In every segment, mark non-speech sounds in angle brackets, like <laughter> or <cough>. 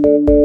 Thank you.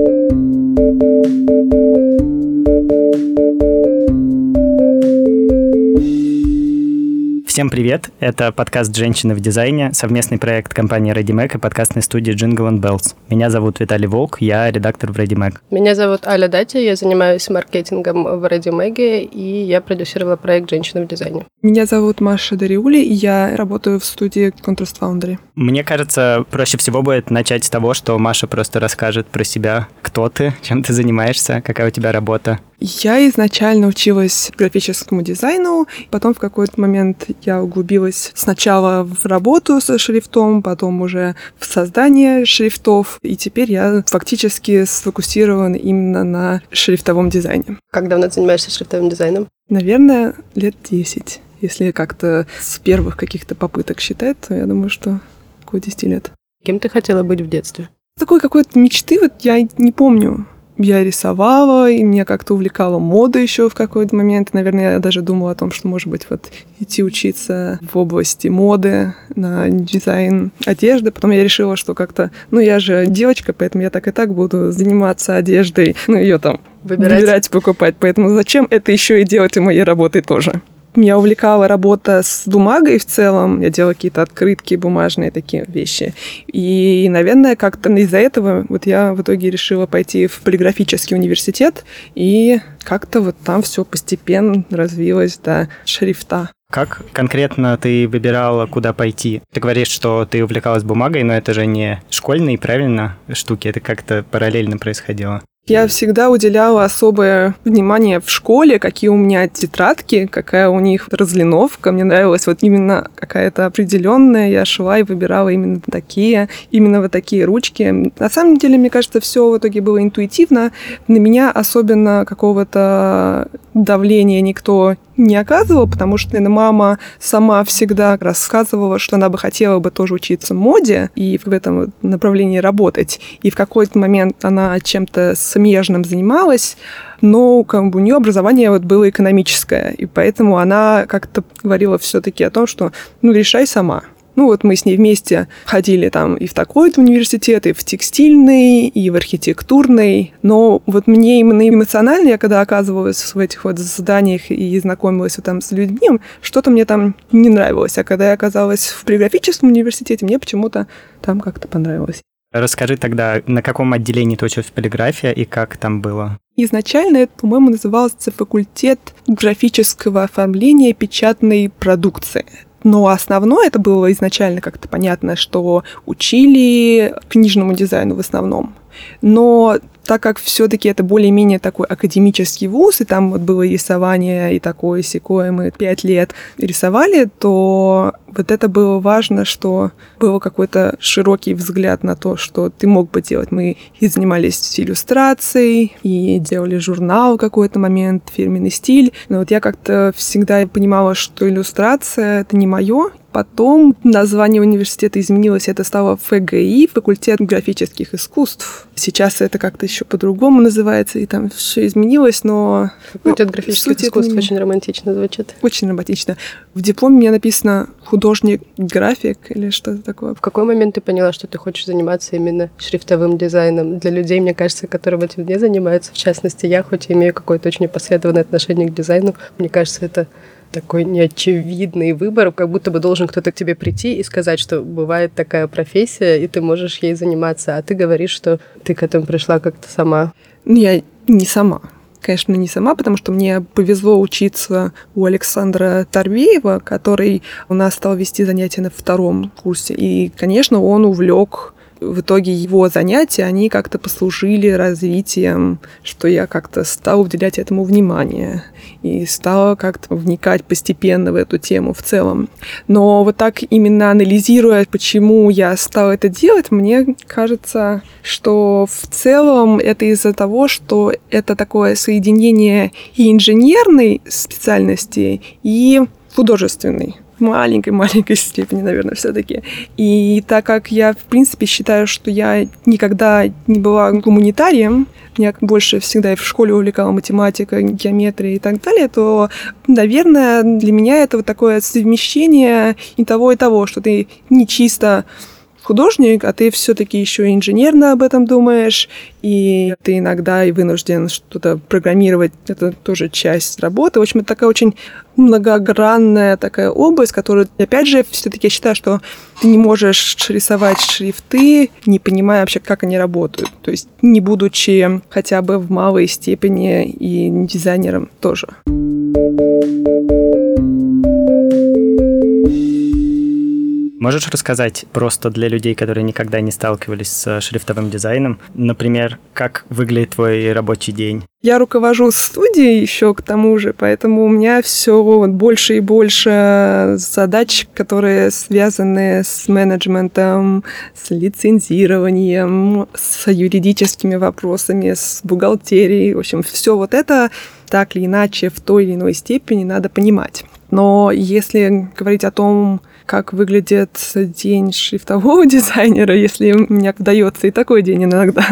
Всем привет! Это подкаст «Женщины в дизайне», совместный проект компании ReadyMac и подкастной студии Jingle and Bells. Меня зовут Виталий Волк, я редактор в ReadyMac. Меня зовут Аля Дати, я занимаюсь маркетингом в ReadyMac, и я продюсировала проект «Женщины в дизайне». Меня зовут Маша Дариули, и я работаю в студии Contrast Foundry. Мне кажется, проще всего будет начать с того, что Маша просто расскажет про себя, кто ты, чем ты занимаешься, какая у тебя работа. Я изначально училась графическому дизайну, потом в какой-то момент я углубилась сначала в работу со шрифтом, потом уже в создание шрифтов, и теперь я фактически сфокусирована именно на шрифтовом дизайне. Как давно ты занимаешься шрифтовым дизайном? Наверное, лет 10. Если как-то с первых каких-то попыток считать, то я думаю, что около 10 лет. Кем ты хотела быть в детстве? Такой какой-то мечты вот я не помню я рисовала, и меня как-то увлекала мода еще в какой-то момент. Наверное, я даже думала о том, что, может быть, вот идти учиться в области моды на дизайн одежды. Потом я решила, что как-то, ну, я же девочка, поэтому я так и так буду заниматься одеждой, ну, ее там выбирать, выбирать покупать. Поэтому зачем это еще и делать и моей работой тоже? Меня увлекала работа с бумагой в целом. Я делала какие-то открытки бумажные такие вещи. И, наверное, как-то из-за этого вот я в итоге решила пойти в полиграфический университет. И как-то вот там все постепенно развилось до шрифта. Как конкретно ты выбирала, куда пойти? Ты говоришь, что ты увлекалась бумагой, но это же не школьные, правильно, штуки, это как-то параллельно происходило. Я всегда уделяла особое внимание в школе, какие у меня тетрадки, какая у них разлиновка. Мне нравилась вот именно какая-то определенная. Я шла и выбирала именно такие, именно вот такие ручки. На самом деле, мне кажется, все в итоге было интуитивно. На меня особенно какого-то давления никто не оказывал, потому что наверное, мама сама всегда рассказывала, что она бы хотела бы тоже учиться моде и в этом направлении работать. И в какой-то момент она чем-то смежным занималась, но как бы у нее образование вот было экономическое, и поэтому она как-то говорила все-таки о том, что ну решай сама. Ну вот мы с ней вместе ходили там и в такой-то университет, и в текстильный, и в архитектурный. Но вот мне именно эмоционально, я когда оказывалась в этих вот заданиях и знакомилась вот там с людьми, что-то мне там не нравилось. А когда я оказалась в полиграфическом университете, мне почему-то там как-то понравилось. Расскажи тогда, на каком отделении ты училась полиграфия и как там было? Изначально это, по-моему, назывался факультет графического оформления печатной продукции. Но основное это было изначально как-то понятно, что учили книжному дизайну в основном. Но так как все-таки это более-менее такой академический вуз, и там вот было рисование и такое секое, мы пять лет рисовали, то вот это было важно, что был какой-то широкий взгляд на то, что ты мог бы делать. Мы и занимались иллюстрацией, и делали журнал в какой-то момент, фирменный стиль. Но вот я как-то всегда понимала, что иллюстрация — это не мое, Потом название университета изменилось, это стало ФГИ, факультет графических искусств. Сейчас это как-то еще по-другому называется, и там все изменилось, но... Факультет ну, графических искусств не... очень романтично звучит. Очень романтично. В дипломе у меня написано художник-график или что-то такое. В какой момент ты поняла, что ты хочешь заниматься именно шрифтовым дизайном? Для людей, мне кажется, которые этим не занимаются, в частности, я, хоть и имею какое-то очень непосредственное отношение к дизайну, мне кажется, это такой неочевидный выбор, как будто бы должен кто-то к тебе прийти и сказать, что бывает такая профессия, и ты можешь ей заниматься, а ты говоришь, что ты к этому пришла как-то сама. Ну, я не сама. Конечно, не сама, потому что мне повезло учиться у Александра Торбеева, который у нас стал вести занятия на втором курсе. И, конечно, он увлек в итоге его занятия, они как-то послужили развитием, что я как-то стала уделять этому внимание и стала как-то вникать постепенно в эту тему в целом. Но вот так именно анализируя, почему я стала это делать, мне кажется, что в целом это из-за того, что это такое соединение и инженерной специальности, и художественной маленькой-маленькой <laughs> степени, наверное, все-таки. И так как я, в принципе, считаю, что я никогда не была гуманитарием, меня больше всегда и в школе увлекала математика, геометрия и так далее, то, наверное, для меня это вот такое совмещение и того, и того, что ты не чисто художник, а ты все-таки еще инженерно об этом думаешь, и ты иногда и вынужден что-то программировать, это тоже часть работы. В общем, это такая очень многогранная такая область, которую, опять же, все-таки я считаю, что ты не можешь рисовать шрифты, не понимая вообще, как они работают. То есть не будучи хотя бы в малой степени и дизайнером тоже. Можешь рассказать просто для людей, которые никогда не сталкивались с шрифтовым дизайном, например, как выглядит твой рабочий день? Я руковожу студией еще к тому же, поэтому у меня все больше и больше задач, которые связаны с менеджментом, с лицензированием, с юридическими вопросами, с бухгалтерией. В общем, все вот это так или иначе в той или иной степени надо понимать. Но если говорить о том, как выглядит день шрифтового <laughs> дизайнера, если у меня и такой день иногда,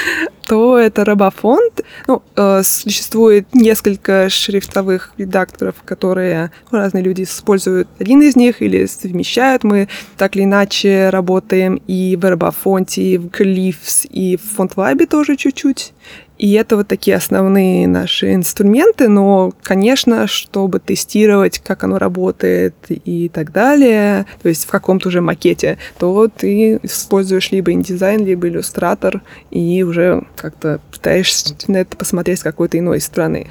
<laughs> то это Робофонд. Ну, э, существует несколько шрифтовых редакторов, которые разные люди используют один из них или совмещают. Мы так или иначе работаем и в Робофонте, и в Glyphs, и в FontLab тоже чуть-чуть. И это вот такие основные наши инструменты, но, конечно, чтобы тестировать, как оно работает и так далее, то есть в каком-то уже макете, то ты используешь либо InDesign, либо иллюстратор, и уже как-то пытаешься на это посмотреть с какой-то иной стороны.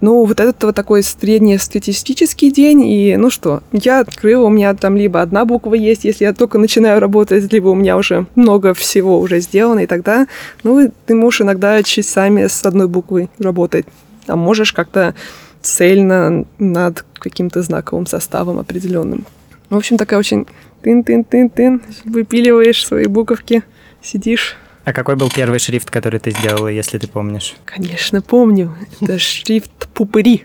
Ну, вот этот вот такой среднестатистический день, и ну что, я открыла, у меня там либо одна буква есть, если я только начинаю работать, либо у меня уже много всего уже сделано, и тогда, ну, ты можешь иногда часами с одной буквой работать, а можешь как-то цельно над каким-то знаковым составом определенным. В общем, такая очень тын-тын-тын-тын, выпиливаешь свои буковки, сидишь, а какой был первый шрифт, который ты сделала, если ты помнишь? Конечно, помню. Это шрифт Пупыри.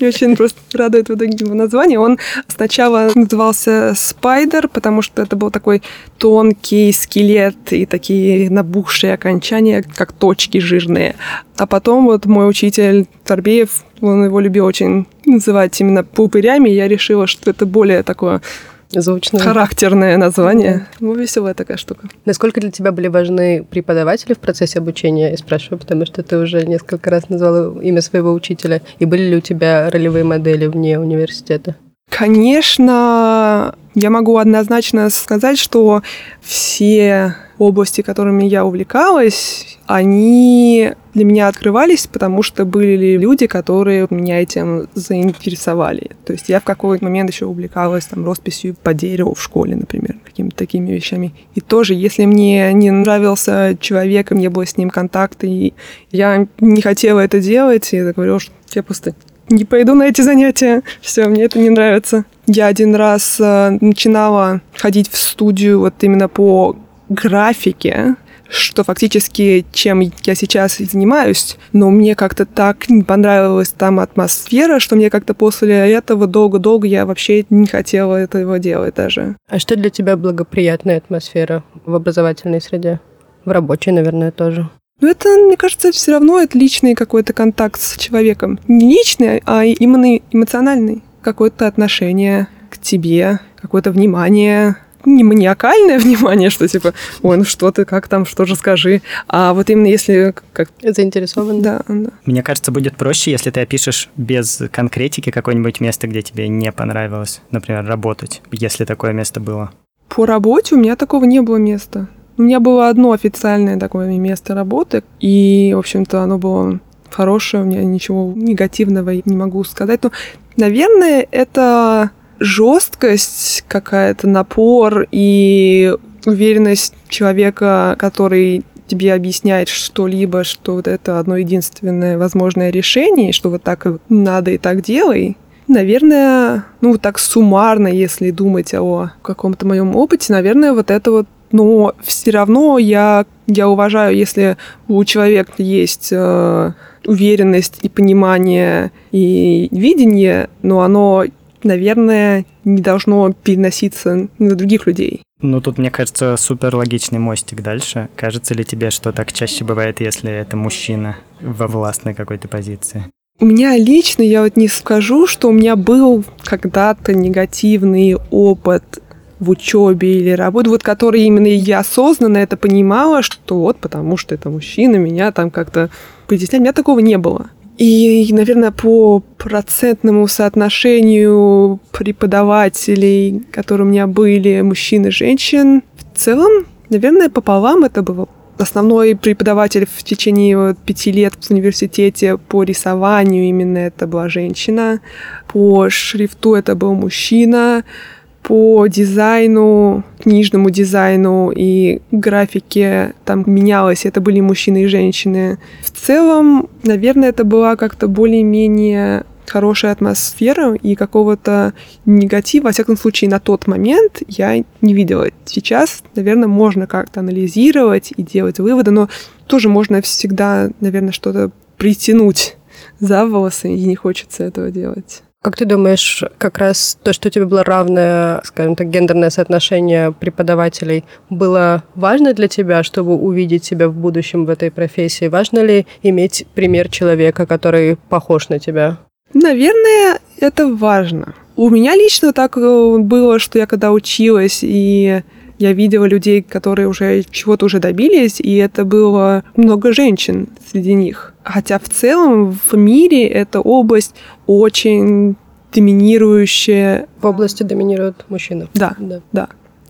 Я очень просто радует вот его название. Он сначала назывался Спайдер, потому что это был такой тонкий скелет и такие набухшие окончания, как точки жирные. А потом вот мой учитель Торбеев, он его любил очень называть именно пупырями, я решила, что это более такое Звучное. Характерное название. Ну, веселая такая штука. Насколько для тебя были важны преподаватели в процессе обучения? Я спрашиваю, потому что ты уже несколько раз назвала имя своего учителя. И были ли у тебя ролевые модели вне университета? Конечно, я могу однозначно сказать, что все области, которыми я увлекалась, они для меня открывались, потому что были люди, которые меня этим заинтересовали. То есть я в какой-то момент еще увлекалась там росписью по дереву в школе, например, какими-то такими вещами. И тоже, если мне не нравился человек, и мне было с ним контакт, и я не хотела это делать, я говорила, что я просто не пойду на эти занятия, <laughs> все, мне это не нравится. Я один раз э, начинала ходить в студию вот именно по графике, что фактически чем я сейчас занимаюсь, но мне как-то так не понравилась там атмосфера, что мне как-то после этого долго-долго я вообще не хотела этого делать даже. А что для тебя благоприятная атмосфера в образовательной среде? В рабочей, наверное, тоже. Ну, это, мне кажется, все равно это личный какой-то контакт с человеком. Не личный, а именно эмоциональный. Какое-то отношение к тебе, какое-то внимание, не маниакальное <laughs> внимание, что типа, ой, ну что ты, как там, что же скажи, а вот именно если как... Заинтересован. Да, да. Мне кажется, будет проще, если ты опишешь без конкретики какое-нибудь место, где тебе не понравилось, например, работать, если такое место было. По работе у меня такого не было места. У меня было одно официальное такое место работы, и, в общем-то, оно было хорошее, у меня ничего негативного не могу сказать. Но, наверное, это жесткость какая-то, напор и уверенность человека, который тебе объясняет что-либо, что вот это одно единственное возможное решение, что вот так надо и так делай. Наверное, ну вот так суммарно, если думать о каком-то моем опыте, наверное, вот это вот но все равно я, я уважаю, если у человека есть э, уверенность и понимание и видение, но оно, наверное, не должно переноситься на других людей. Ну, тут, мне кажется, супер логичный мостик дальше. Кажется ли тебе, что так чаще бывает, если это мужчина во властной какой-то позиции? У меня лично, я вот не скажу, что у меня был когда-то негативный опыт в учебе или работе, вот которые именно я осознанно это понимала, что вот потому что это мужчина, меня там как-то притесняли. У меня такого не было. И, наверное, по процентному соотношению преподавателей, которые у меня были, мужчин и женщин, в целом, наверное, пополам это было. Основной преподаватель в течение пяти лет в университете по рисованию именно это была женщина, по шрифту это был мужчина, по дизайну, книжному дизайну и графике там менялось, это были мужчины и женщины. В целом, наверное, это была как-то более-менее хорошая атмосфера и какого-то негатива, во всяком случае, на тот момент я не видела. Сейчас, наверное, можно как-то анализировать и делать выводы, но тоже можно всегда, наверное, что-то притянуть за волосы, и не хочется этого делать. Как ты думаешь, как раз то, что у тебя было равное, скажем так, гендерное соотношение преподавателей, было важно для тебя, чтобы увидеть себя в будущем в этой профессии? Важно ли иметь пример человека, который похож на тебя? Наверное, это важно. У меня лично так э, было, что я когда училась и я видела людей, которые уже чего-то уже добились, и это было много женщин среди них. Хотя в целом в мире эта область очень доминирующая. В области доминируют мужчины. Да, да, да.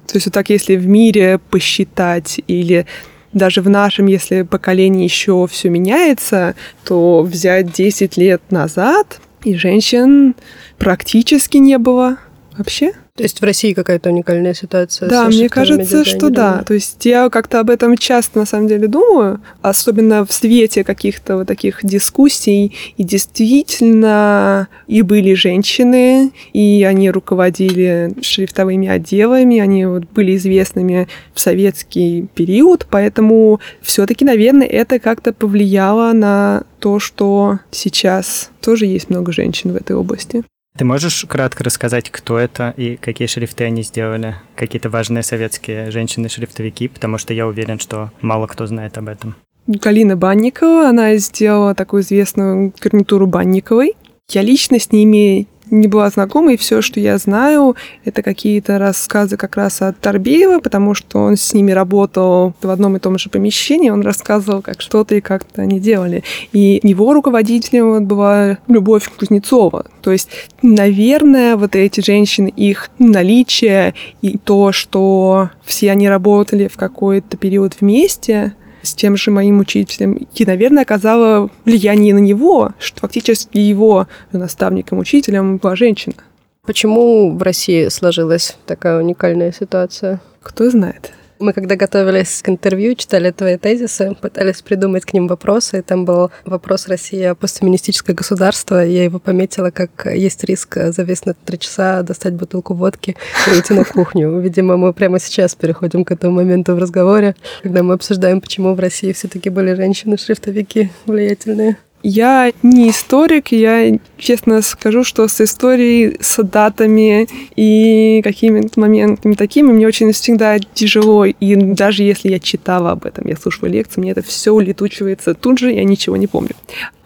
То есть вот так, если в мире посчитать или даже в нашем, если поколении еще все меняется, то взять 10 лет назад, и женщин практически не было вообще. То есть в России какая-то уникальная ситуация? Да, мне кажется, что да. То есть я как-то об этом часто на самом деле думаю, особенно в свете каких-то вот таких дискуссий. И действительно, и были женщины, и они руководили шрифтовыми отделами, они вот были известными в советский период, поэтому все-таки, наверное, это как-то повлияло на то, что сейчас тоже есть много женщин в этой области. Ты можешь кратко рассказать, кто это и какие шрифты они сделали? Какие-то важные советские женщины-шрифтовики, потому что я уверен, что мало кто знает об этом. Галина Банникова, она сделала такую известную гарнитуру Банниковой. Я лично с ними не была знакома, и все, что я знаю, это какие-то рассказы как раз от Тарбеева, потому что он с ними работал в одном и том же помещении, он рассказывал, как что-то и как-то они делали. И его руководителем вот была Любовь Кузнецова. То есть, наверное, вот эти женщины, их наличие и то, что все они работали в какой-то период вместе, с тем же моим учителем, и, наверное, оказало влияние на него, что фактически его наставником, учителем была женщина. Почему в России сложилась такая уникальная ситуация? Кто знает. Мы когда готовились к интервью, читали твои тезисы, пытались придумать к ним вопросы, и там был вопрос Россия постфеминистическое государство. Я его пометила, как есть риск завис на три часа, достать бутылку водки и уйти на кухню. Видимо, мы прямо сейчас переходим к этому моменту в разговоре, когда мы обсуждаем, почему в России все-таки были женщины-шрифтовики влиятельные. Я не историк, я честно скажу, что с историей, с датами и какими-то моментами такими мне очень всегда тяжело. И даже если я читала об этом, я слушала лекции, мне это все улетучивается тут же, я ничего не помню.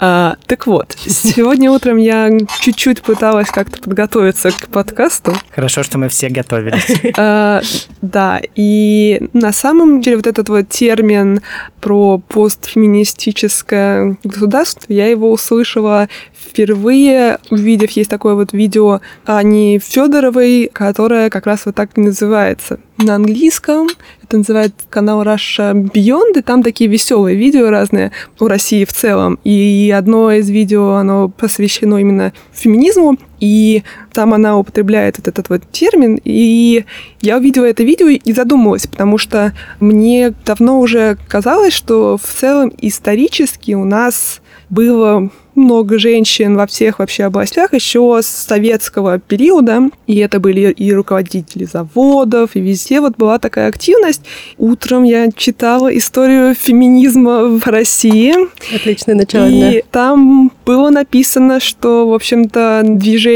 А, так вот, сегодня утром я чуть-чуть пыталась как-то подготовиться к подкасту. Хорошо, что мы все готовились. <laughs> А, да, и на самом деле вот этот вот термин про постфеминистическое государство, я его услышала впервые, увидев, есть такое вот видео Ани Федоровой, которое как раз вот так и называется. На английском. Это называется канал Russia Beyond, и там такие веселые видео разные о России в целом. И одно из видео, оно посвящено именно феминизму, и там она употребляет вот этот вот термин, и я увидела это видео и задумалась, потому что мне давно уже казалось, что в целом исторически у нас было много женщин во всех вообще областях еще с советского периода. И это были и руководители заводов, и везде вот была такая активность. Утром я читала историю феминизма в России. Отличное начало И дня. там было написано, что, в общем-то, движение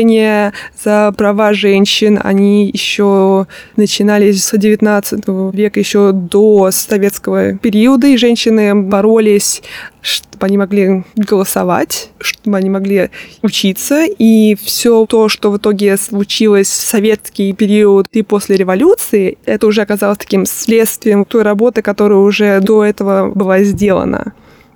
за права женщин, они еще начинались с 19 века, еще до советского периода, и женщины боролись чтобы они могли голосовать, чтобы они могли учиться. И все то, что в итоге случилось в советский период и после революции, это уже оказалось таким следствием той работы, которая уже до этого была сделана.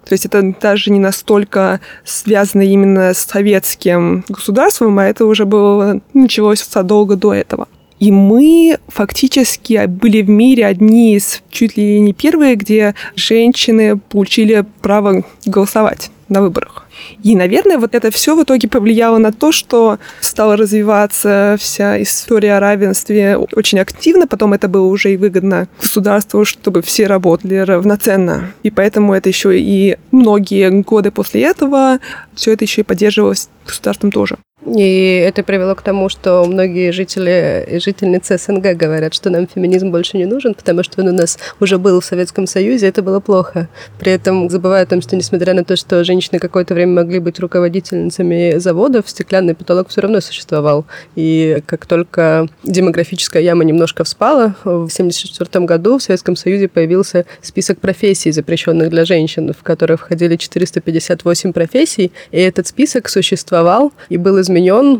То есть это даже не настолько связано именно с советским государством, а это уже было началось задолго до этого. И мы фактически были в мире одни из чуть ли не первые, где женщины получили право голосовать на выборах. И, наверное, вот это все в итоге повлияло на то, что стала развиваться вся история о равенстве очень активно. Потом это было уже и выгодно государству, чтобы все работали равноценно. И поэтому это еще и многие годы после этого все это еще и поддерживалось государством тоже. И это привело к тому, что многие жители и жительницы СНГ говорят, что нам феминизм больше не нужен, потому что он у нас уже был в Советском Союзе, это было плохо. При этом забывая о том, что несмотря на то, что женщины какое-то время могли быть руководительницами заводов, стеклянный потолок все равно существовал. И как только демографическая яма немножко вспала, в 1974 году в Советском Союзе появился список профессий, запрещенных для женщин, в которые входили 458 профессий, и этот список существовал и был изменен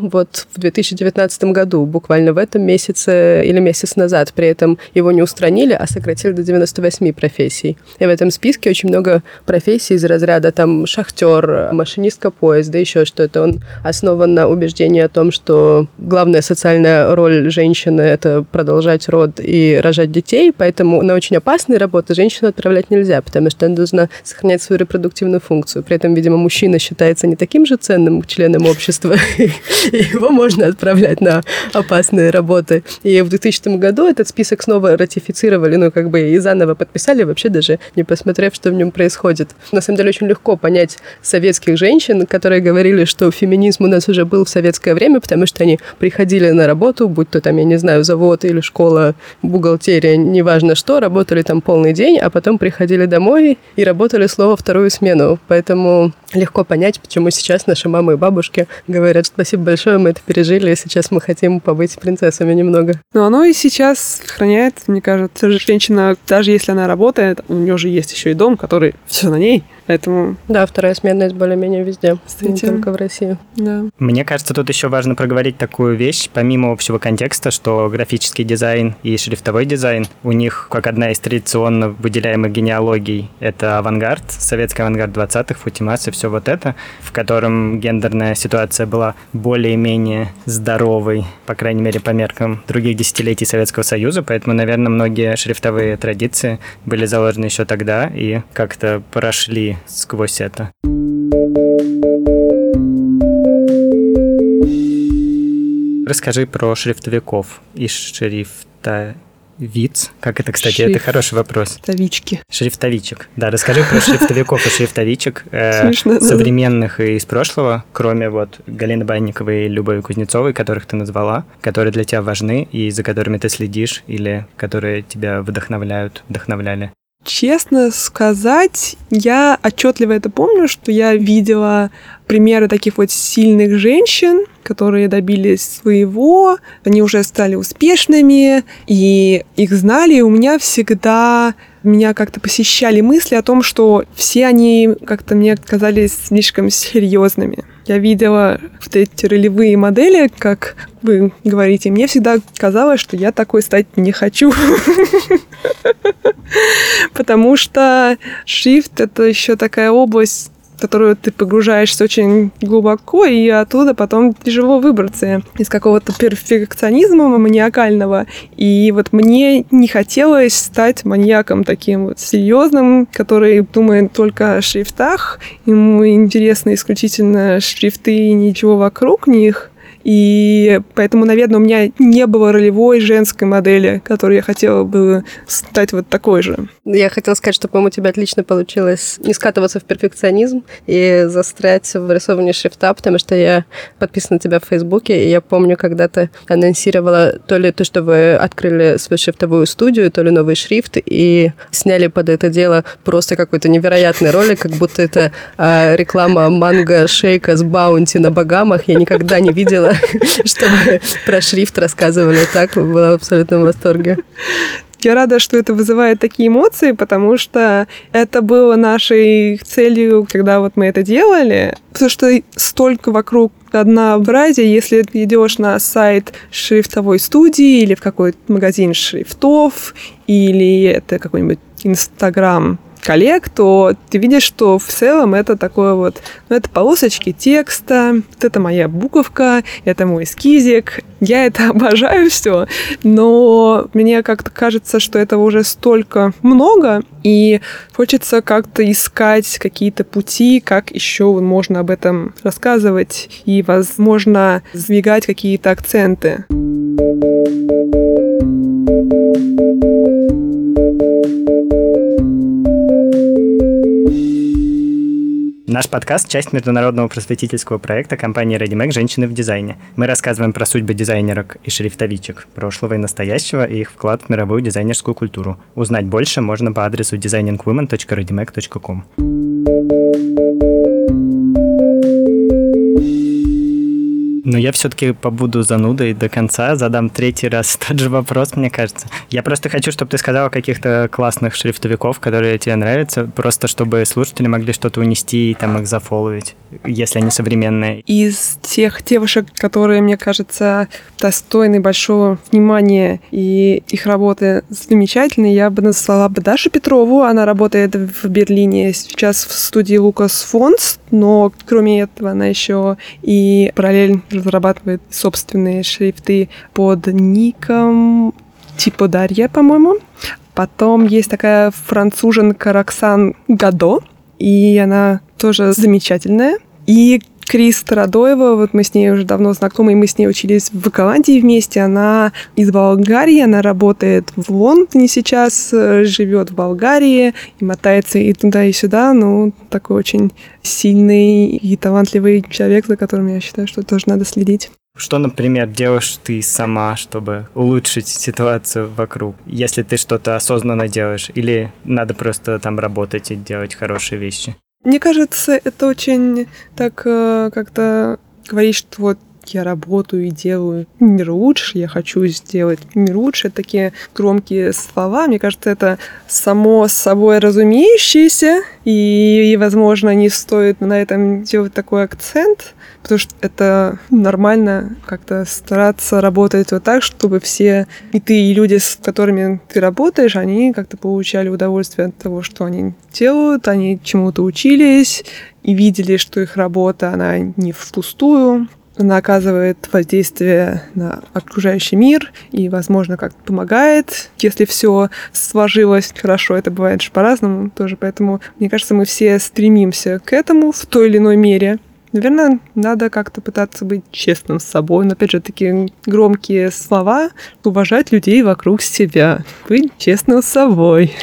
вот в 2019 году, буквально в этом месяце или месяц назад. При этом его не устранили, а сократили до 98 профессий. И в этом списке очень много профессий из разряда там шахтер, машинистка поезда, еще что-то. Он основан на убеждении о том, что главная социальная роль женщины — это продолжать род и рожать детей, поэтому на очень опасные работы женщину отправлять нельзя, потому что она должна сохранять свою репродуктивную функцию. При этом, видимо, мужчина считается не таким же ценным членом общества, <laughs> <laughs> его можно отправлять на опасные работы. И в 2000 году этот список снова ратифицировали, ну, как бы и заново подписали, вообще даже не посмотрев, что в нем происходит. На самом деле очень легко понять советских женщин, которые говорили, что феминизм у нас уже был в советское время, потому что они приходили на работу, будь то там, я не знаю, завод или школа, бухгалтерия, неважно что, работали там полный день, а потом приходили домой и работали слово вторую смену. Поэтому легко понять, почему сейчас наши мамы и бабушки говорят, спасибо большое, мы это пережили, и сейчас мы хотим побыть принцессами немного. Но оно и сейчас сохраняет, мне кажется, женщина, даже если она работает, у нее же есть еще и дом, который все на ней, Поэтому... Да, вторая сменность более-менее везде, Кстати, не только в России. Да. Мне кажется, тут еще важно проговорить такую вещь, помимо общего контекста, что графический дизайн и шрифтовой дизайн, у них как одна из традиционно выделяемых генеалогий, это авангард, советский авангард 20-х, Футимас и все вот это, в котором гендерная ситуация была более-менее здоровой, по крайней мере, по меркам других десятилетий Советского Союза, поэтому, наверное, многие шрифтовые традиции были заложены еще тогда и как-то прошли сквозь это. Расскажи про шрифтовиков и шрифта Виц? Как это, кстати? Шриф... Это хороший вопрос. Шрифтовички. Шрифтовичек. Да, расскажи про шрифтовиков и шрифтовичек э, современных и из прошлого, кроме вот Галины Банниковой и Любови Кузнецовой, которых ты назвала, которые для тебя важны и за которыми ты следишь или которые тебя вдохновляют, вдохновляли. Честно сказать, я отчетливо это помню, что я видела примеры таких вот сильных женщин, которые добились своего, они уже стали успешными, и их знали, и у меня всегда меня как-то посещали мысли о том, что все они как-то мне казались слишком серьезными. Я видела вот эти ролевые модели, как вы говорите, мне всегда казалось, что я такой стать не хочу. <laughs> Потому что шрифт — это еще такая область, которую ты погружаешься очень глубоко, и оттуда потом тяжело выбраться из какого-то перфекционизма маниакального. И вот мне не хотелось стать маньяком таким вот серьезным, который думает только о шрифтах, ему интересны исключительно шрифты и ничего вокруг них. И поэтому, наверное, у меня не было ролевой женской модели, которой я хотела бы стать вот такой же. Я хотела сказать, что, по-моему, у тебя отлично получилось не скатываться в перфекционизм и застрять в рисовании шрифта, потому что я подписана на тебя в Фейсбуке, и я помню, когда ты анонсировала то ли то, что вы открыли свою шрифтовую студию, то ли новый шрифт, и сняли под это дело просто какой-то невероятный ролик, как будто это а, реклама манго-шейка с баунти на Багамах. Я никогда не видела, <laughs> чтобы про шрифт рассказывали так. Была в абсолютном восторге. Я рада, что это вызывает такие эмоции, потому что это было нашей целью, когда вот мы это делали. Потому что столько вокруг однообразия, если ты идешь на сайт шрифтовой студии или в какой-то магазин шрифтов, или это какой-нибудь Инстаграм коллег, то ты видишь, что в целом это такое вот, ну, это полосочки текста, вот это моя буковка, это мой эскизик. Я <laughs> это обожаю все, но мне как-то кажется, что это уже столько много, и хочется как-то искать какие-то пути, как еще можно об этом рассказывать и, возможно, сдвигать какие-то акценты. Наш подкаст – часть международного просветительского проекта компании ReadyMac «Женщины в дизайне». Мы рассказываем про судьбы дизайнерок и шрифтовичек, прошлого и настоящего, и их вклад в мировую дизайнерскую культуру. Узнать больше можно по адресу designingwomen.readymac.com. Но я все-таки побуду занудой до конца, задам третий раз тот же вопрос, мне кажется. Я просто хочу, чтобы ты сказала каких-то классных шрифтовиков, которые тебе нравятся, просто чтобы слушатели могли что-то унести и там их зафоловить, если они современные. Из тех девушек, которые, мне кажется, достойны большого внимания и их работы замечательные, я бы назвала бы Дашу Петрову. Она работает в Берлине сейчас в студии Лукас Фонс, но кроме этого она еще и параллельно разрабатывает собственные шрифты под ником типа Дарья, по-моему. Потом есть такая француженка Роксан Гадо, и она тоже замечательная. И Крис Тарадоева, вот мы с ней уже давно знакомы, и мы с ней учились в Голландии вместе. Она из Болгарии, она работает в Лондоне сейчас, живет в Болгарии и мотается и туда, и сюда. Ну, такой очень сильный и талантливый человек, за которым я считаю, что тоже надо следить. Что, например, делаешь ты сама, чтобы улучшить ситуацию вокруг, если ты что-то осознанно делаешь, или надо просто там работать и делать хорошие вещи? Мне кажется, это очень так э, как-то говорить, что вот я работаю и делаю мир лучше, я хочу сделать мир лучше. Такие громкие слова. Мне кажется, это само собой разумеющееся, и, возможно, не стоит на этом делать такой акцент, потому что это нормально как-то стараться работать вот так, чтобы все и ты, и люди, с которыми ты работаешь, они как-то получали удовольствие от того, что они делают, они чему-то учились и видели, что их работа, она не впустую, она оказывает воздействие на окружающий мир и, возможно, как-то помогает. Если все сложилось хорошо, это бывает же по-разному тоже. Поэтому, мне кажется, мы все стремимся к этому в той или иной мере. Наверное, надо как-то пытаться быть честным с собой. Но, опять же, такие громкие слова. Уважать людей вокруг себя. Быть честным с собой.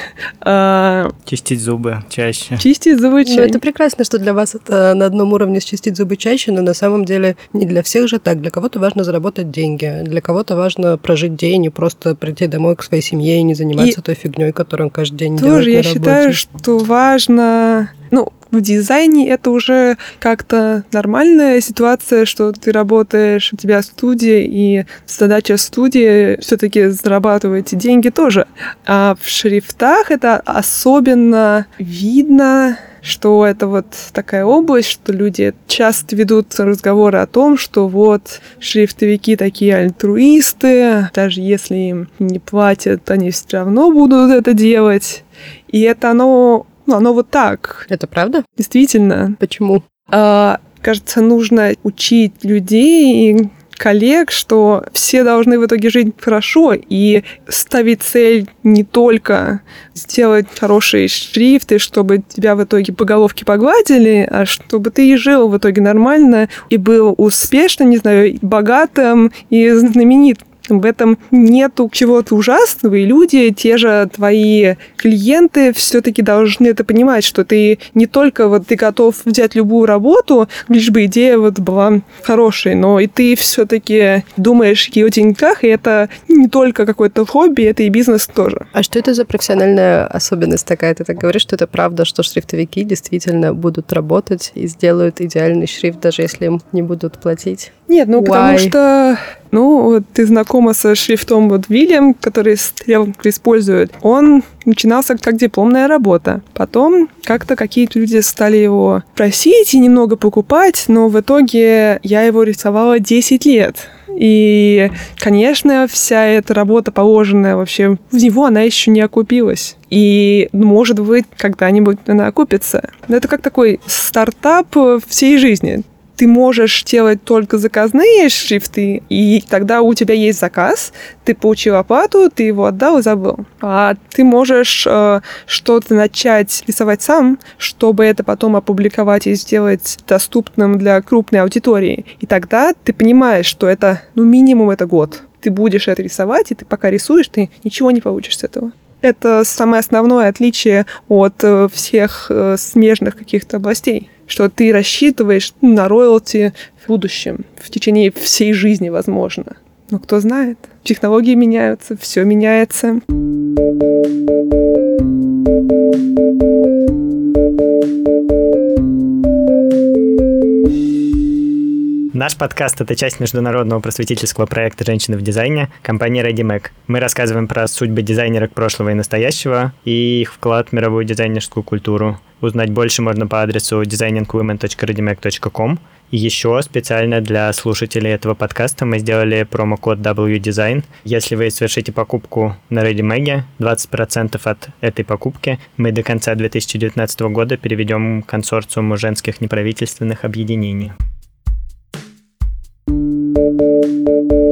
А... Чистить зубы чаще. Чистить зубы чаще. Ну, это прекрасно, что для вас это на одном уровне чистить зубы чаще, но на самом деле не для всех же так. Для кого-то важно заработать деньги, для кого-то важно прожить день и просто прийти домой к своей семье и не заниматься и той фигней, которую он каждый день тоже делает я считаю, что важно ну, в дизайне это уже как-то нормальная ситуация, что ты работаешь, у тебя студия, и задача студии все-таки зарабатывать деньги тоже. А в шрифтах это особенно видно, что это вот такая область, что люди часто ведут разговоры о том, что вот шрифтовики такие альтруисты, даже если им не платят, они все равно будут это делать. И это оно ну, оно вот так. Это правда? Действительно. Почему? А, кажется, нужно учить людей и коллег, что все должны в итоге жить хорошо и ставить цель не только сделать хорошие шрифты, чтобы тебя в итоге по головке погладили, а чтобы ты и жил в итоге нормально и был успешным, не знаю, богатым и знаменитым В этом нету чего-то ужасного, и люди, те же твои клиенты, все-таки должны это понимать, что ты не только вот ты готов взять любую работу, лишь бы идея вот была хорошей, но и ты все-таки думаешь и о деньгах, и это не только какое-то хобби, это и бизнес тоже. А что это за профессиональная особенность такая? Ты так говоришь, что это правда, что шрифтовики действительно будут работать и сделают идеальный шрифт, даже если им не будут платить? Нет, ну Why? потому что, ну, ты знакома со шрифтом вот Вильям, который стрелка использует. Он начинался как дипломная работа. Потом как-то какие-то люди стали его просить и немного покупать, но в итоге я его рисовала 10 лет. И, конечно, вся эта работа, положенная вообще в него, она еще не окупилась. И, может быть, когда-нибудь она окупится. Но это как такой стартап всей жизни ты можешь делать только заказные шрифты, и тогда у тебя есть заказ, ты получил оплату, ты его отдал и забыл. А ты можешь э, что-то начать рисовать сам, чтобы это потом опубликовать и сделать доступным для крупной аудитории. И тогда ты понимаешь, что это, ну, минимум это год. Ты будешь это рисовать, и ты пока рисуешь, ты ничего не получишь с этого. Это самое основное отличие от э, всех э, смежных каких-то областей что ты рассчитываешь на роялти в будущем, в течение всей жизни, возможно. Но кто знает, технологии меняются, все меняется. Наш подкаст — это часть международного просветительского проекта «Женщины в дизайне» компании ReadyMac. Мы рассказываем про судьбы дизайнерок прошлого и настоящего и их вклад в мировую дизайнерскую культуру. Узнать больше можно по адресу designingwomen.readymac.com. И еще специально для слушателей этого подкаста мы сделали промокод WDesign. Если вы совершите покупку на ReadyMag, 20% от этой покупки мы до конца 2019 года переведем консорциуму женских неправительственных объединений. Thank you.